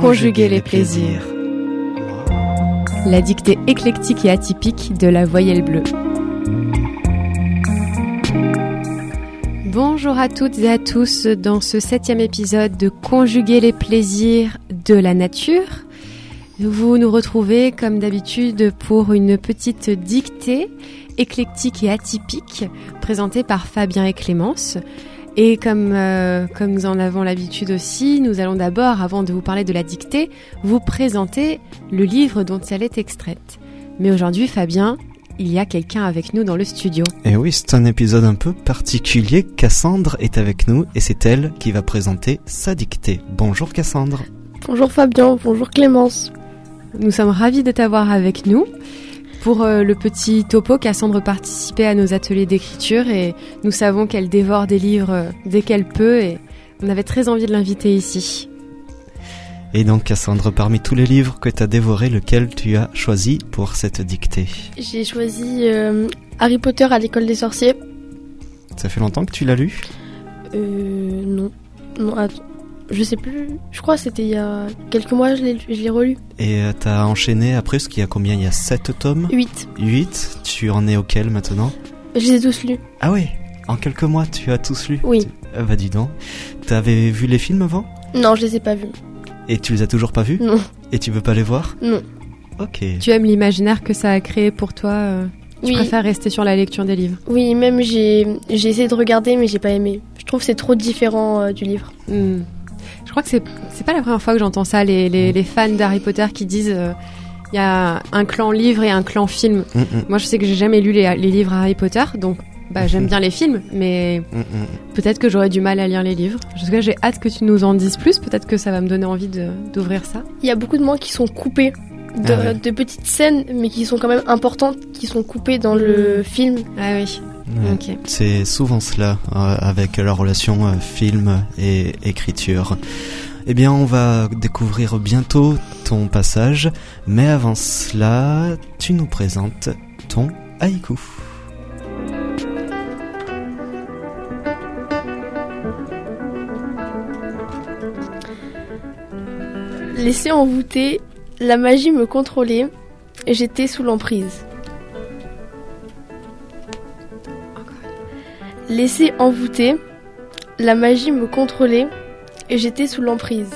Conjuguer les plaisirs. La dictée éclectique et atypique de la voyelle bleue. Bonjour à toutes et à tous dans ce septième épisode de Conjuguer les plaisirs de la nature. Vous nous retrouvez comme d'habitude pour une petite dictée éclectique et atypique présentée par Fabien et Clémence. Et comme, euh, comme nous en avons l'habitude aussi, nous allons d'abord, avant de vous parler de la dictée, vous présenter le livre dont elle est extraite. Mais aujourd'hui, Fabien, il y a quelqu'un avec nous dans le studio. Et oui, c'est un épisode un peu particulier. Cassandre est avec nous et c'est elle qui va présenter sa dictée. Bonjour Cassandre. Bonjour Fabien, bonjour Clémence. Nous sommes ravis de t'avoir avec nous. Pour euh, le petit topo, Cassandre participait à nos ateliers d'écriture et nous savons qu'elle dévore des livres euh, dès qu'elle peut et on avait très envie de l'inviter ici. Et donc Cassandre, parmi tous les livres que tu as dévorés, lequel tu as choisi pour cette dictée? J'ai choisi euh, Harry Potter à l'école des sorciers. Ça fait longtemps que tu l'as lu? Euh non. Non, attends. Je sais plus. Je crois que c'était il y a quelques mois, je l'ai je l'ai relu. Et euh, t'as enchaîné après, ce qu'il y a combien? Il y a 7 tomes? 8. 8 Tu en es auquel maintenant? Je les ai tous lus. Ah oui En quelques mois, tu as tous lu Oui. Tu- Ah bah dis donc. T'avais vu les films avant? Non, je les ai pas vus. Et tu les as toujours pas vus? Non, Et tu veux pas les voir? Non. Ok. Tu aimes l'imaginaire que ça a créé pour toi euh, Tu Oui. préfères rester sur la lecture des livres? Oui, même j'ai j'ai essayé de regarder, mais j'ai pas aimé. Je trouve que c'est trop différent euh, du livre. Hmm. Je crois que c'est c'est pas la première fois que j'entends ça, les, les, les fans d'Harry Potter qui disent euh, il y a un clan livre et un clan film. Mm, mm, Moi, je sais que j'ai jamais lu les, les livres Harry Potter, donc bah, j'aime bien les films, mais mm, mm. peut-être que j'aurais du mal à lire les livres. En tout cas, j'ai hâte que tu nous en dises plus. Peut-être que ça va me donner envie de- d'ouvrir ça. Il y a beaucoup de moments qui sont coupés. De, Ah ouais. de petites scènes, mais qui sont quand même importantes, qui sont coupées dans le film. Ah oui, C'est souvent cela euh, avec la relation euh, film et écriture. Eh bien, on va découvrir bientôt ton passage, mais avant cela, tu nous présentes ton haïku. Laissé envoûté, la magie me contrôlait et j'étais sous l'emprise. Laissé envoûté, la magie me contrôlait et j'étais sous l'emprise.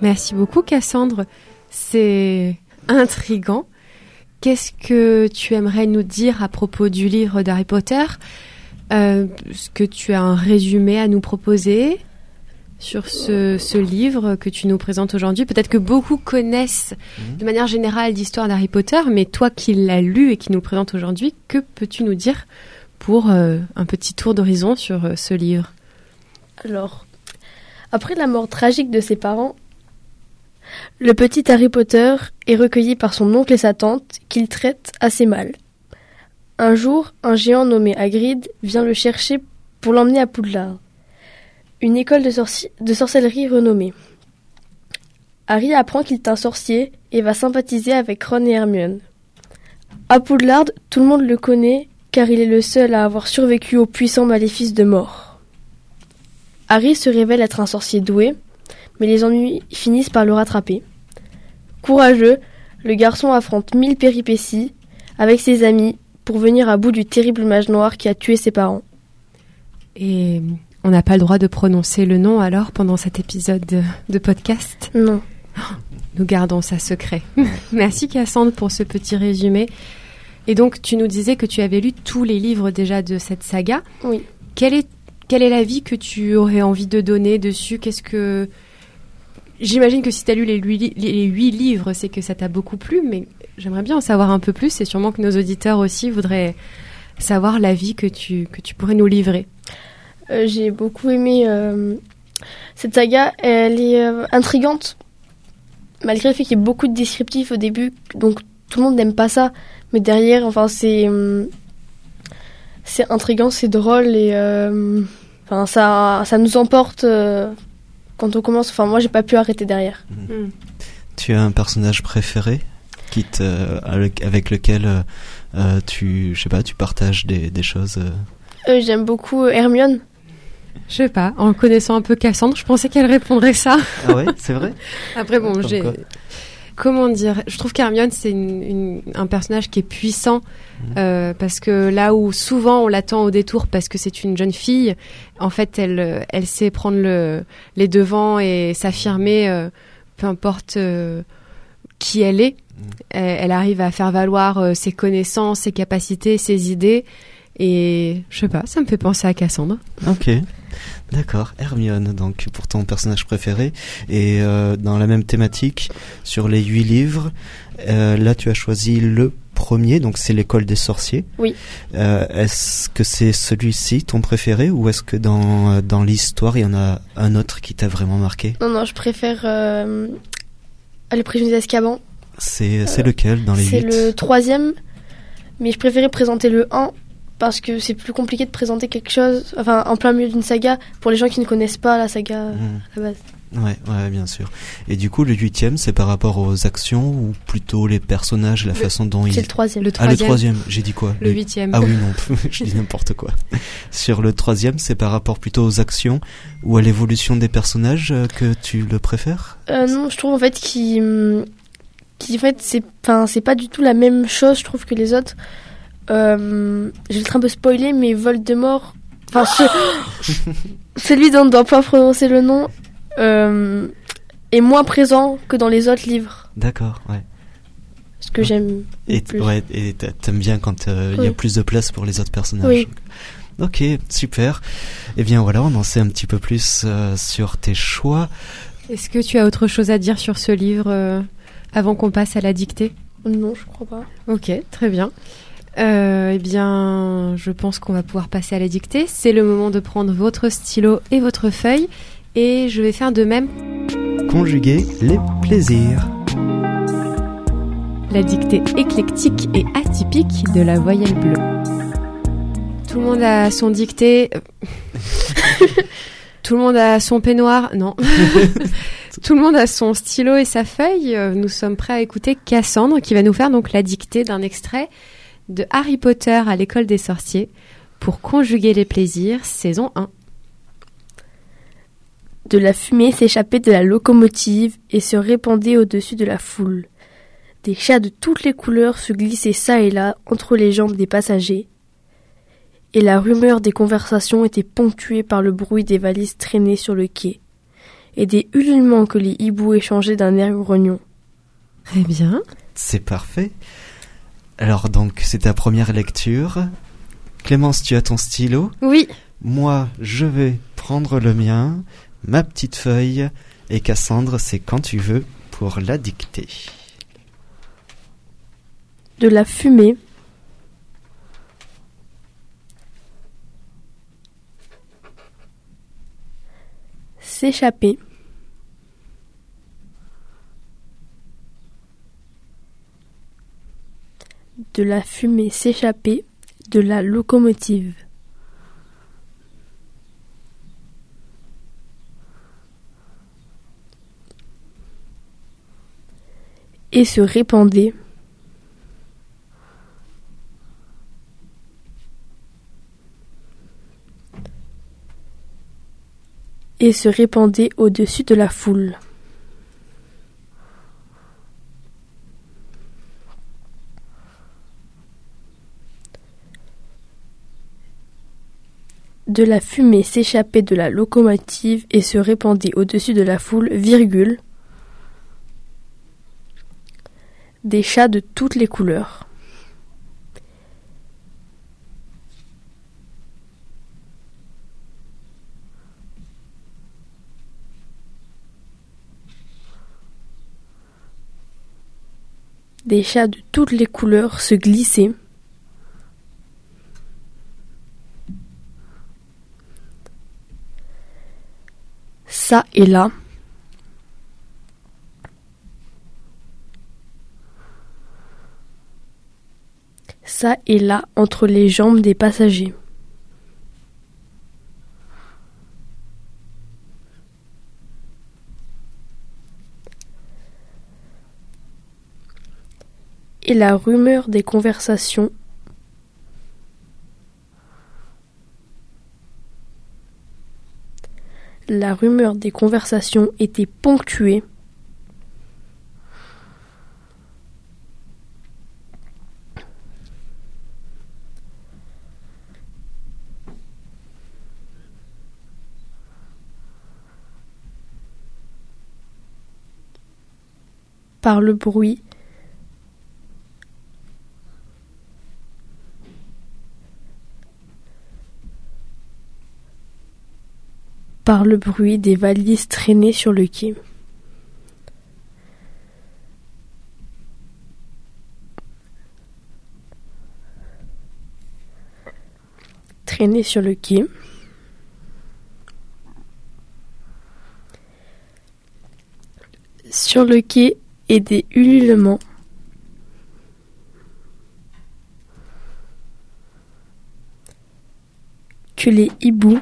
Merci beaucoup, Cassandre. C'est intrigant. Qu'est-ce que tu aimerais nous dire à propos du livre d'Harry Potter? Euh, Est-ce que tu as un résumé à nous proposer sur ce, ce livre que tu nous présentes aujourd'hui? Peut-être que beaucoup connaissent de manière générale l'histoire d'Harry Potter, mais toi qui l'as lu et qui nous le présente aujourd'hui, que peux-tu nous dire pour euh, un petit tour d'horizon sur euh, ce livre? Alors, après la mort tragique de ses parents, le petit Harry Potter est recueilli par son oncle et sa tante qu'il traite assez mal. Un jour, un géant nommé Hagrid vient le chercher pour l'emmener à Poudlard, une école de, de sorcellerie renommée. Harry apprend qu'il est un sorcier et va sympathiser avec Ron et Hermione. À Poudlard, tout le monde le connaît car il est le seul à avoir survécu au puissant maléfice de mort. Harry se révèle être un sorcier doué, mais les ennuis finissent par le rattraper. Courageux, le garçon affronte mille péripéties avec ses amis pour venir à bout du terrible mage noir qui a tué ses parents. Et on n'a pas le droit de prononcer le nom alors pendant cet épisode de, de podcast? Non. Nous gardons ça secret. Merci Cassandre pour ce petit résumé. Et donc tu nous disais que tu avais lu tous les livres déjà de cette saga. Oui. Quel est quel est l'avis que tu aurais envie de donner dessus? Qu'est-ce que J'imagine que si tu as lu les huit, livres, c'est que ça t'a beaucoup plu, mais j'aimerais bien en savoir un peu plus et sûrement que nos auditeurs aussi voudraient savoir l'avis que tu, que tu pourrais nous livrer. Euh, J'ai beaucoup aimé euh, cette saga. Elle est euh, intrigante, malgré le fait qu'il y ait beaucoup de descriptifs au début, donc tout le monde n'aime pas ça. Mais derrière, enfin, c'est c'est intrigant, c'est drôle et Enfin, ça, ça nous emporte quand on commence. Enfin, moi, j'ai pas pu arrêter derrière. Mm. Tu as un personnage préféré qui te, euh, avec, lequel euh, euh, tu, je sais pas, tu partages des, des choses. euh, Euh, J'aime beaucoup Hermione. Je sais pas, en connaissant un peu Cassandre, je pensais qu'elle répondrait ça. Ah ouais, c'est vrai. Après, bon, j'ai. Comment dire Je trouve qu'Hermione, c'est une- une- un personnage qui est puissant. Mhm. euh, parce que là où souvent on l'attend au détour parce que c'est une jeune fille, en fait, elle, elle sait prendre le, les devants et s'affirmer, euh, peu importe euh, qui elle est. Mhm. Elle, elle arrive à faire valoir euh, ses connaissances, ses capacités, ses idées. Et je sais pas, ça me fait penser à Cassandre. Ok, d'accord. Hermione, donc pour ton personnage préféré. Et euh, dans la même thématique, sur les huit livres, euh, là tu as choisi le premier, donc c'est l'école des sorciers. Oui. Euh, est-ce que c'est celui-ci ton préféré ou est-ce que dans, dans l'histoire il y en a un autre qui t'a vraiment marqué? Non, non, je préfère euh, Le prisonnier d'Azkaban. C'est c'est lequel dans les C'est huit? le troisième, mais je préférais présenter le 1 parce que c'est plus compliqué de présenter quelque chose, enfin en plein milieu d'une saga, pour les gens qui ne connaissent pas la saga euh, Mhm. à la base. Ouais, ouais, bien sûr. Et du coup, le huitième, c'est par rapport aux actions ou plutôt les personnages, la Le- façon dont ils... C'est le troisième. Le Ah, le troisième, troisième, j'ai dit quoi? Le huitième. Ah oui, non, je dis n'importe quoi. Sur le troisième, c'est par rapport plutôt aux actions ou à l'évolution des personnages euh, que tu le préfères? Euh, non, je trouve en fait qu'il, hum, qu'il- en fait c'est, enfin c'est pas du tout la même chose, je trouve que les autres. Euh, je vais être un peu spoiler, mais Voldemort, enfin ce- celui dont on ne doit pas prononcer le nom, euh, est moins présent que dans les autres livres. D'accord, ouais. Ce que Ouais. j'aime Et, plus. ouais, et t'aimes bien quand euh, il y a plus de place pour les autres personnages. Oui. Ok, super. Eh bien voilà, on en sait un petit peu plus euh, sur tes choix. Est-ce que tu as autre chose à dire sur ce livre euh, avant qu'on passe à la dictée? Non, je crois pas. Ok, très bien. Euh, eh bien, je pense qu'on va pouvoir passer à la dictée. C'est le moment de prendre votre stylo et votre feuille. Et je vais faire de même Conjuguer les plaisirs. la dictée éclectique et atypique de la voyelle bleue. Tout le monde a son dictée. euh, Tout le monde a son peignoir. Non. Tout le monde a son stylo et sa feuille. Euh, Nous sommes prêts à écouter Cassandre qui va nous faire donc la dictée d'un extrait de Harry Potter à l'école des sorciers pour conjuguer les plaisirs, saison 1. De la fumée s'échappait de la locomotive et se répandait au-dessus de la foule. Des chats de toutes les couleurs se glissaient çà et là entre les jambes des passagers. Et la rumeur des conversations était ponctuée par le bruit des valises traînées sur le quai et des ululements que les hiboux échangeaient d'un air grognon. Très bien. C'est parfait. Alors donc, c'est ta première lecture. Clémence, tu as ton stylo. Oui. Moi, je vais prendre le mien, ma petite feuille, et Cassandre, c'est quand tu veux pour la dicter. De la fumée s'échappait de la fumée s'échappait de la locomotive. Et se répandait et se répandait au-dessus de la foule. De la fumée s'échappait de la locomotive et se répandait au-dessus de la foule, virgule. Des chats de toutes les couleurs. Des chats de toutes les couleurs se glissaient. ça et là. Ça et là entre les jambes des passagers. Et la rumeur des conversations La rumeur des conversations était ponctuée. Par le bruit par le bruit des valises traînées sur le quai. Traînées sur le quai. Sur le quai et des ululements. Que les hiboux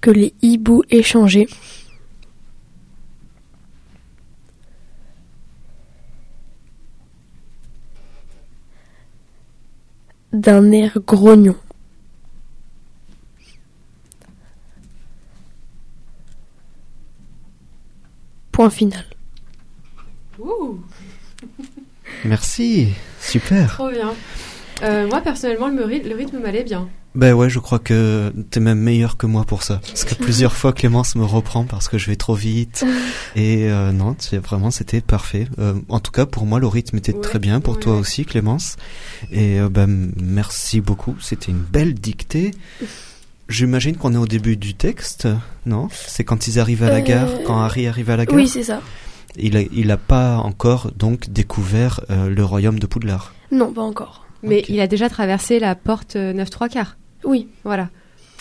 que les hiboux échangeaient. d'un air grognon. Point final. Merci, super. Trop bien. Euh, moi personnellement, le, ry- le rythme m'allait bien. Ben ouais, je crois que t'es même meilleur que moi pour ça. Parce que plusieurs fois Clémence me reprend parce que je vais trop vite. Et euh, non, vraiment c'était parfait. Euh, en tout cas, pour moi, le rythme était Ouais, très bien. Pour ouais, toi aussi, Clémence. Et euh, ben merci beaucoup. C'était une belle dictée. J'imagine qu'on est au début du texte, non? C'est quand ils arrivent à la Euh, gare, quand Harry arrive à la gare? Oui, c'est ça. Il a, il a pas encore donc découvert euh, le royaume de Poudlard. Non, pas encore. Mais il a déjà traversé la porte euh, 9 3 quarts. Oui. Voilà.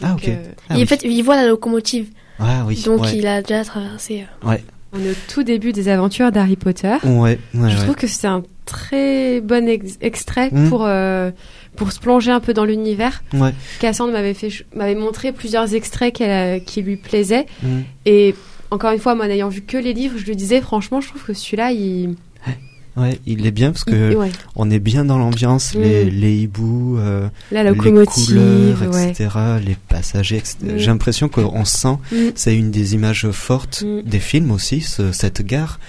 Ah Donc, ok. euh, Ah, Et oui. en fait, il voit la locomotive. Ah oui. donc ouais. il a déjà traversé. euh. Ouais. on est au tout début des aventures d'Harry Potter. Ouais. ouais, Je ouais. trouve que c'est un très bon ex- extrait Mm. pour euh, pour se plonger un peu dans l'univers. Ouais. Cassandre m'avait fait ch- m'avait montré plusieurs extraits qu'elle, euh, qui lui plaisaient Mm. et encore une fois moi n'ayant vu que les livres, je lui disais franchement, je trouve que celui-là il, Ouais, il est bien parce que ouais. on est bien dans l'ambiance, Mm. les, les hiboux, euh, la les couleurs, ouais. etc., les passagers, etc. Mm. J'ai l'impression qu'on sent, Mm. c'est une des images fortes Mm. des films aussi, ce- cette gare.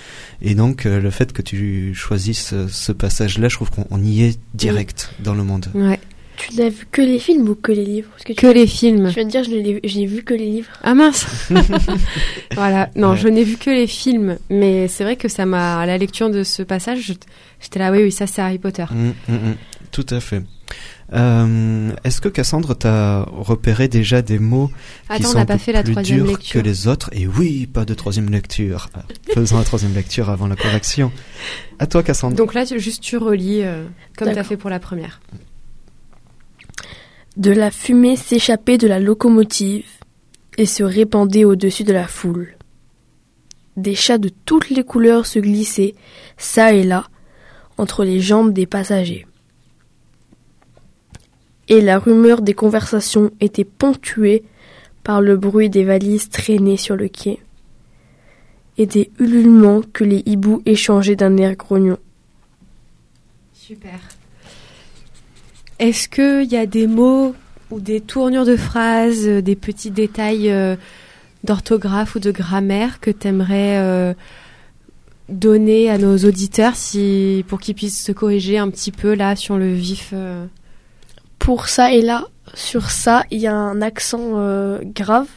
Et donc, euh, le fait que tu choisisses ce, ce passage-là, je trouve qu'on on y est direct dans le monde. Ouais. Tu n'as vu que les films ou que les livres Parce que les films. tu viens de dire je n'ai vu que les livres. Ah mince. voilà. Non, Ouais. je n'ai vu que les films, mais c'est vrai que ça m'a à la lecture de ce passage, j'étais là oui oui, ça c'est Harry Potter. Mm, mm, mm. Tout à fait. Euh, Est-ce que Cassandre t'a repéré déjà des mots qui Attends, on sont un pas peu fait la plus troisième durs lecture. que les autres Et oui, pas de troisième lecture. Ah, Faisons la troisième lecture avant la correction. À toi, Cassandre. Donc là, tu- juste tu relis euh, comme tu as D'accord. fait pour la première. De la fumée s'échappait de la locomotive et se répandait au-dessus de la foule. Des chats de toutes les couleurs se glissaient, çà et là, entre les jambes des passagers. Et la rumeur des conversations était ponctuée par le bruit des valises traînées sur le quai et des ululements que les hiboux échangeaient d'un air grognon. Super. Est-ce qu'il y a des mots ou des tournures de phrases, euh, des petits détails euh, d'orthographe ou de grammaire que tu aimerais donner à nos auditeurs si, pour qu'ils puissent se corriger un petit peu là sur le vif euh? Pour ça et là, sur ça, il y a un accent euh, grave.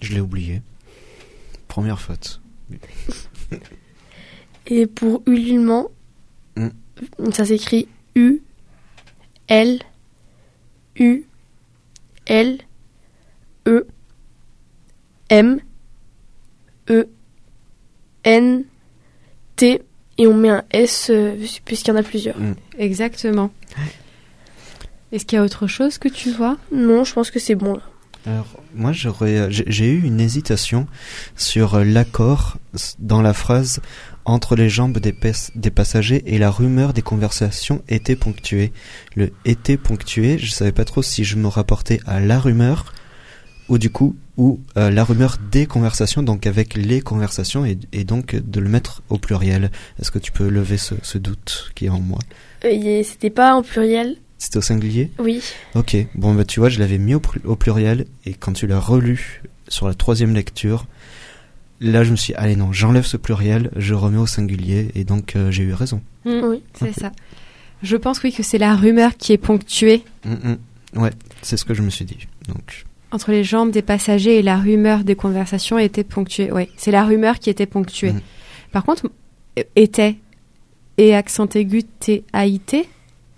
Je l'ai oublié. Première faute. Et pour ululement, Mm. ça s'écrit U, L, U, L, E, M, E, N, T, et on met un S euh, puisqu'il y en a plusieurs. Exactement. Est-ce qu'il y a autre chose que tu vois? Non, je pense que c'est bon là. Alors, moi, j'aurais, j'ai eu une hésitation sur euh, l'accord dans la phrase entre les jambes des, passagers et la rumeur des conversations était ponctuée. Le était ponctué, je savais pas trop si je me rapportais à la rumeur ou du coup ou euh, la rumeur des conversations, donc avec les conversations et, et donc de le mettre au pluriel. Est-ce que tu peux lever ce, ce doute qui est en moi? Euh, C'était pas en pluriel? C'était au singulier? Oui. Ok, bon bah tu vois, je l'avais mis au pluriel et quand tu l'as relu sur la troisième lecture, là je me suis dit, allez non, j'enlève ce pluriel, je remets au singulier et donc euh, j'ai eu raison. Mm, Oui. C'est ça. Je pense oui que c'est la rumeur qui est ponctuée Mm, mm. Ouais, c'est ce que je me suis dit. Donc, entre les jambes des passagers et la rumeur des conversations était ponctuée. Oui, c'est la rumeur qui était ponctuée. Mm. Par contre, euh, était et accent aigu T A I T?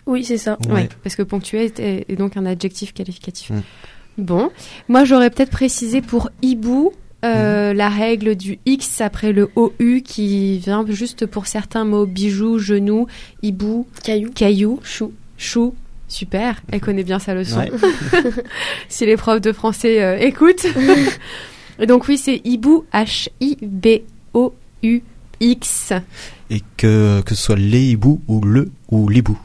Oui, c'est ça. Ouais. Ouais, parce que ponctué est, est donc un adjectif qualificatif. Mm. Bon, moi j'aurais peut-être précisé pour hibou euh, la règle du X après le OU qui vient juste pour certains mots bijoux, genoux, hibou, Caillou. caillou, Chou. chou. Super, elle connaît bien sa leçon. Ouais. si les profs de français euh, écoutent. Et donc oui, c'est hibou, H-I-B-O-U-X. et que, que ce soit les hiboux ou le ou l'hibou.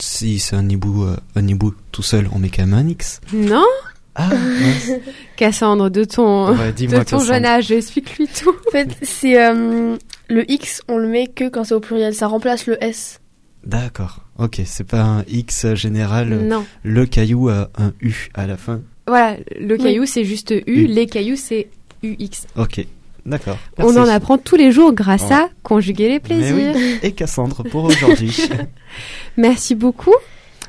Si c'est un hibou, euh, un hibou tout seul, on met quand même un X. Non? Ah, mince. Cassandre, de ton, Ouais, de ton Cassandre. jeune âge, explique-lui tout. En fait, c'est euh, le X, on le met que quand c'est au pluriel. Ça remplace le S. D'accord. Ok, c'est pas un X général. Non. Le caillou a un U à la fin. Voilà, le caillou c'est juste U, U. les cailloux c'est UX. Ok, d'accord. On en apprend tous les jours grâce Ouais. à Conjuguer les Mais plaisirs. oui. Et Cassandre pour aujourd'hui. Merci beaucoup.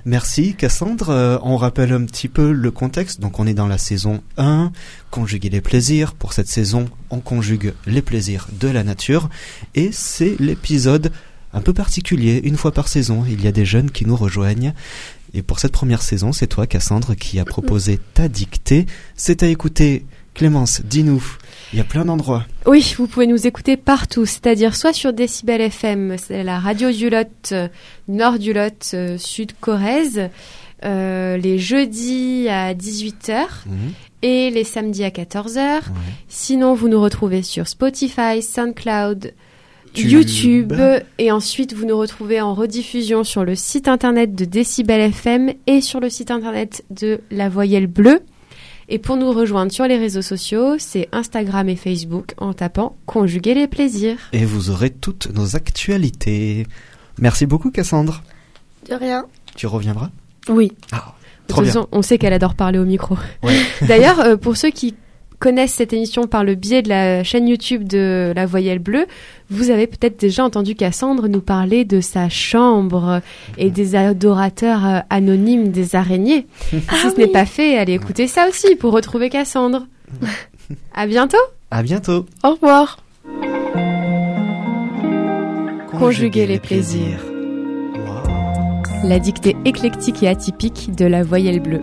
Merci Cassandre. Euh, on rappelle un petit peu le contexte. Donc on est dans la saison 1, conjuguer les plaisirs. Pour cette saison, on conjugue les plaisirs de la nature. Et c'est l'épisode un peu particulier. Une fois par saison, il y a des jeunes qui nous rejoignent. Et pour cette première saison, c'est toi Cassandre qui a proposé ta dictée. C'est à écouter. Clémence, dis-nous. Il y a plein d'endroits. Oui, vous pouvez nous écouter partout, c'est-à-dire soit sur Décibel FM, c'est la radio du Lot, euh, nord du Lot, euh, sud Corrèze, euh, les jeudis à 18h Mhm. et les samedis à 14h. Ouais. Sinon, vous nous retrouvez sur Spotify, SoundCloud, Tube. YouTube et ensuite vous nous retrouvez en rediffusion sur le site internet de Décibel FM et sur le site internet de La Voyelle Bleue. Et pour nous rejoindre sur les réseaux sociaux, c'est Instagram et Facebook en tapant Conjuguer les plaisirs. Et vous aurez toutes nos actualités. Merci beaucoup Cassandre. De rien. Tu reviendras? Oui. Ah, De trop toute bien. façon, on sait qu'elle adore parler au micro. Ouais. D'ailleurs, euh, pour ceux qui connaissent cette émission par le biais de la chaîne YouTube de La Voyelle Bleue, vous avez peut-être déjà entendu Cassandre nous parler de sa chambre et des adorateurs euh, anonymes des araignées. si ce n'est pas fait, allez écouter ça aussi pour retrouver Cassandre. à bientôt À bientôt. Au revoir. Conjuguer les plaisirs. Wow. La dictée éclectique et atypique de La Voyelle Bleue.